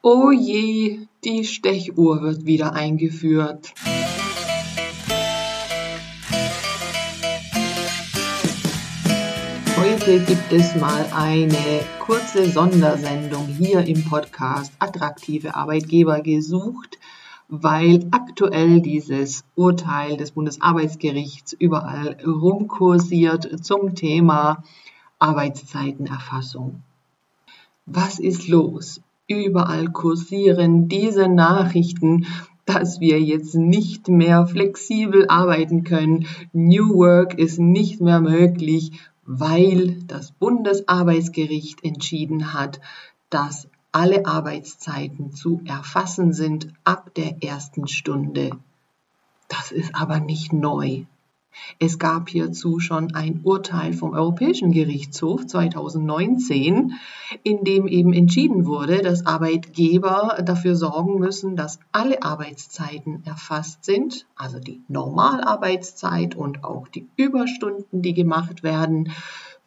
Oh je, die Stechuhr wird wieder eingeführt. Heute gibt es mal eine kurze Sondersendung hier im Podcast Attraktive Arbeitgeber gesucht, weil aktuell dieses Urteil des Bundesarbeitsgerichts überall rumkursiert zum Thema Arbeitszeitenerfassung. Was ist los? Überall kursieren diese Nachrichten, dass wir jetzt nicht mehr flexibel arbeiten können. New Work ist nicht mehr möglich, weil das Bundesarbeitsgericht entschieden hat, dass alle Arbeitszeiten zu erfassen sind ab der ersten Stunde. Das ist aber nicht neu. Es gab hierzu schon ein Urteil vom Europäischen Gerichtshof 2019, in dem eben entschieden wurde, dass Arbeitgeber dafür sorgen müssen, dass alle Arbeitszeiten erfasst sind, also die Normalarbeitszeit und auch die Überstunden, die gemacht werden,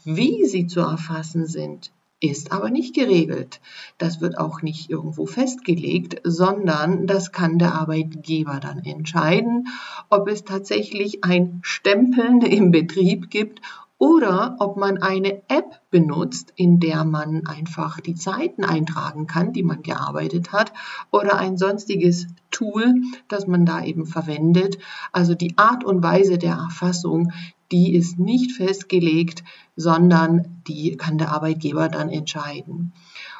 wie sie zu erfassen sind, ist aber nicht geregelt. Das wird auch nicht irgendwo festgelegt, sondern das kann der Arbeitgeber dann entscheiden, ob es tatsächlich ein Stempeln im Betrieb gibt oder ob man eine App benutzt, in der man einfach die Zeiten eintragen kann, die man gearbeitet hat, oder ein sonstiges Tool, das man da eben verwendet. Also die Art und Weise der Erfassung, die ist nicht festgelegt, sondern die kann der Arbeitgeber dann entscheiden.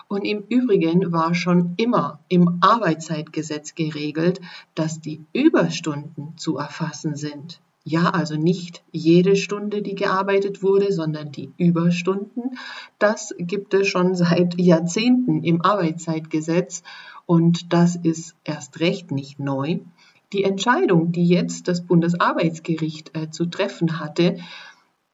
Und im Übrigen war schon immer im Arbeitszeitgesetz geregelt, dass die Überstunden zu erfassen sind. Ja, also nicht jede Stunde, die gearbeitet wurde, sondern die Überstunden. Das gibt es schon seit Jahrzehnten im Arbeitszeitgesetz und das ist erst recht nicht neu. Die Entscheidung, die jetzt das Bundesarbeitsgericht äh, zu treffen hatte,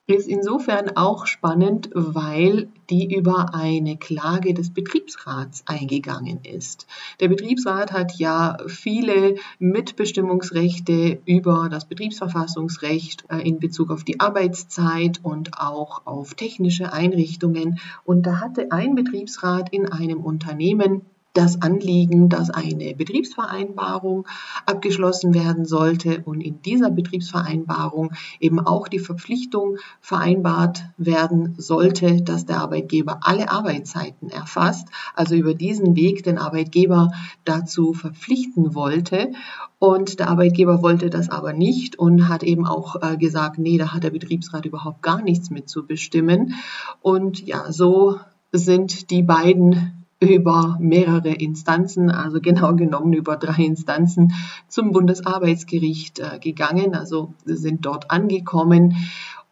ist insofern auch spannend, weil die über eine Klage des Betriebsrats eingegangen ist. Der Betriebsrat hat ja viele Mitbestimmungsrechte über das Betriebsverfassungsrecht äh, in Bezug auf die Arbeitszeit und auch auf technische Einrichtungen. Und da hatte ein Betriebsrat in einem Unternehmen das Anliegen, dass eine Betriebsvereinbarung abgeschlossen werden sollte und in dieser Betriebsvereinbarung eben auch die Verpflichtung vereinbart werden sollte, dass der Arbeitgeber alle Arbeitszeiten erfasst, also über diesen Weg den Arbeitgeber dazu verpflichten wollte. Und der Arbeitgeber wollte das aber nicht und hat eben auch äh, gesagt, nee, da hat der Betriebsrat überhaupt gar nichts mit zu bestimmen. Und ja, so sind die beiden über mehrere Instanzen, also genau genommen über drei Instanzen zum Bundesarbeitsgericht äh, gegangen, also sind dort angekommen.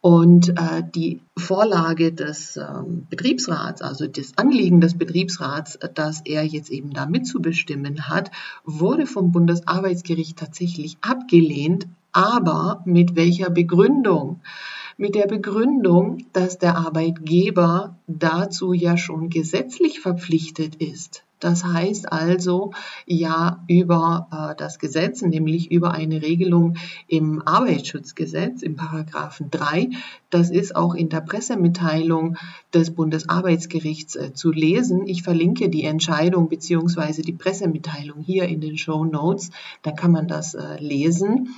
Und äh, die Vorlage des ähm, Betriebsrats, also das Anliegen des Betriebsrats, dass er jetzt eben da mitzubestimmen hat, wurde vom Bundesarbeitsgericht tatsächlich abgelehnt. Aber mit welcher Begründung? Mit der Begründung, dass der Arbeitgeber dazu ja schon gesetzlich verpflichtet ist. Das heißt also ja über äh, das Gesetz, nämlich über eine Regelung im Arbeitsschutzgesetz im Paragraphen 3. Das ist auch in der Pressemitteilung des Bundesarbeitsgerichts äh, zu lesen. Ich verlinke die Entscheidung bzw. die Pressemitteilung hier in den Show Notes. Da kann man das äh, lesen.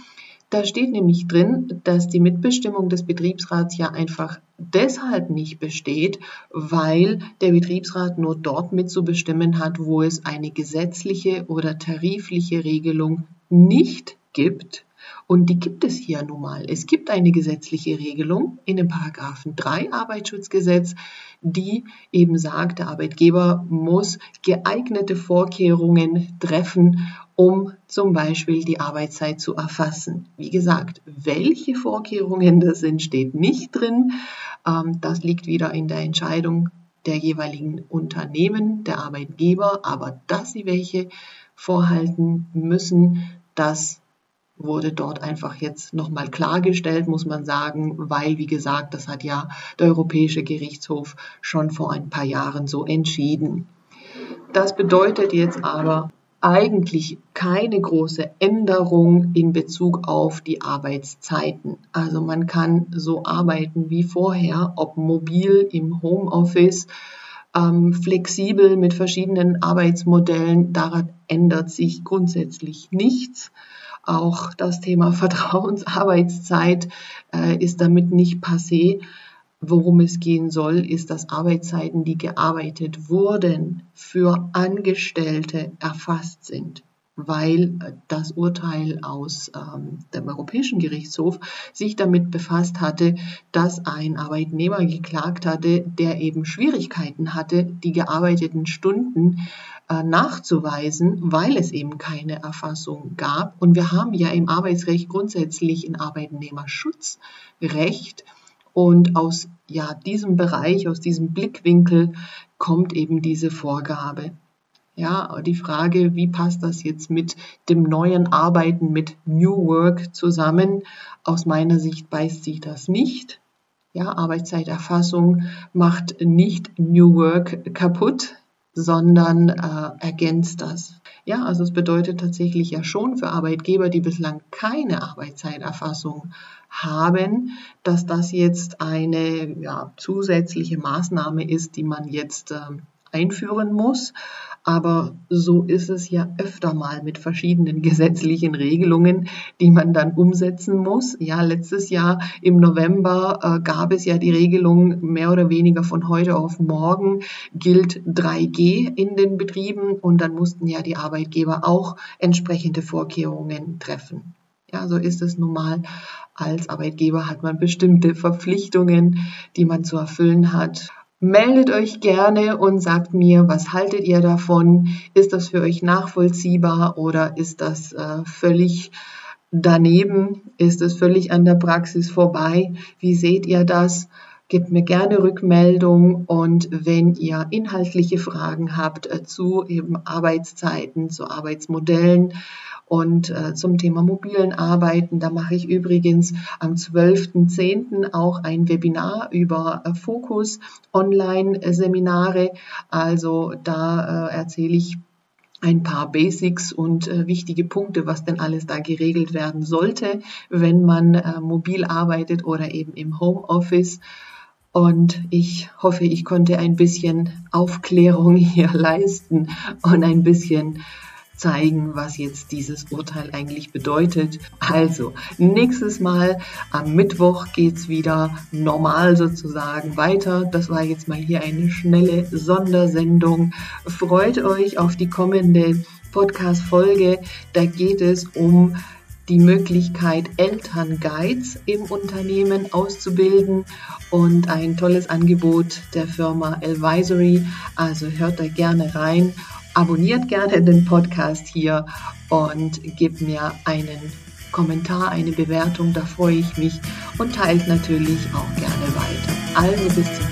Da steht nämlich drin, dass die Mitbestimmung des Betriebsrats ja einfach deshalb nicht besteht, weil der Betriebsrat nur dort mitzubestimmen hat, wo es eine gesetzliche oder tarifliche Regelung nicht gibt. Und die gibt es hier nun mal. Es gibt eine gesetzliche Regelung in dem Paragraphen 3 Arbeitsschutzgesetz, die eben sagt, der Arbeitgeber muss geeignete Vorkehrungen treffen, um zum Beispiel die Arbeitszeit zu erfassen. Wie gesagt, welche Vorkehrungen das sind, steht nicht drin. Ähm, das liegt wieder in der Entscheidung der jeweiligen Unternehmen, der Arbeitgeber, aber dass sie welche vorhalten müssen, das wurde dort einfach jetzt nochmal klargestellt, muss man sagen, weil, wie gesagt, das hat ja der Europäische Gerichtshof schon vor ein paar Jahren so entschieden. Das bedeutet jetzt aber, eigentlich keine große Änderung in Bezug auf die Arbeitszeiten. Also man kann so arbeiten wie vorher, ob mobil im Homeoffice ähm, flexibel mit verschiedenen Arbeitsmodellen. Daran ändert sich grundsätzlich nichts. Auch das Thema Vertrauensarbeitszeit äh, ist damit nicht passé. Worum es gehen soll, ist, dass Arbeitszeiten, die gearbeitet wurden, für Angestellte erfasst sind weil das Urteil aus ähm, dem Europäischen Gerichtshof sich damit befasst hatte, dass ein Arbeitnehmer geklagt hatte, der eben Schwierigkeiten hatte, die gearbeiteten Stunden äh, nachzuweisen, weil es eben keine Erfassung gab. Und wir haben ja im Arbeitsrecht grundsätzlich ein Arbeitnehmerschutzrecht. Und aus ja, diesem Bereich, aus diesem Blickwinkel kommt eben diese Vorgabe. Ja, die Frage, wie passt das jetzt mit dem neuen Arbeiten, mit New Work zusammen? Aus meiner Sicht beißt sich das nicht. Ja, Arbeitszeiterfassung macht nicht New Work kaputt, sondern äh, ergänzt das. Ja, also es bedeutet tatsächlich ja schon für Arbeitgeber, die bislang keine Arbeitszeiterfassung haben, dass das jetzt eine ja, zusätzliche Maßnahme ist, die man jetzt äh, einführen muss. Aber so ist es ja öfter mal mit verschiedenen gesetzlichen Regelungen, die man dann umsetzen muss. Ja, letztes Jahr im November äh, gab es ja die Regelung, mehr oder weniger von heute auf morgen gilt 3G in den Betrieben und dann mussten ja die Arbeitgeber auch entsprechende Vorkehrungen treffen. Ja, so ist es nun mal. Als Arbeitgeber hat man bestimmte Verpflichtungen, die man zu erfüllen hat. Meldet euch gerne und sagt mir, was haltet ihr davon? Ist das für euch nachvollziehbar oder ist das äh, völlig daneben? Ist es völlig an der Praxis vorbei? Wie seht ihr das? Gebt mir gerne Rückmeldung und wenn ihr inhaltliche Fragen habt äh, zu eben Arbeitszeiten, zu Arbeitsmodellen, und äh, zum Thema mobilen Arbeiten, da mache ich übrigens am 12.10. auch ein Webinar über äh, Fokus Online-Seminare. Also da äh, erzähle ich ein paar Basics und äh, wichtige Punkte, was denn alles da geregelt werden sollte, wenn man äh, mobil arbeitet oder eben im Homeoffice. Und ich hoffe, ich konnte ein bisschen Aufklärung hier leisten und ein bisschen zeigen, was jetzt dieses Urteil eigentlich bedeutet. Also, nächstes Mal am Mittwoch geht's wieder normal sozusagen weiter. Das war jetzt mal hier eine schnelle Sondersendung. Freut euch auf die kommende Podcast-Folge. Da geht es um die Möglichkeit, Elternguides im Unternehmen auszubilden und ein tolles Angebot der Firma Advisory. Also hört da gerne rein abonniert gerne den Podcast hier und gebt mir einen Kommentar, eine Bewertung, da freue ich mich und teilt natürlich auch gerne weiter. Also bis zum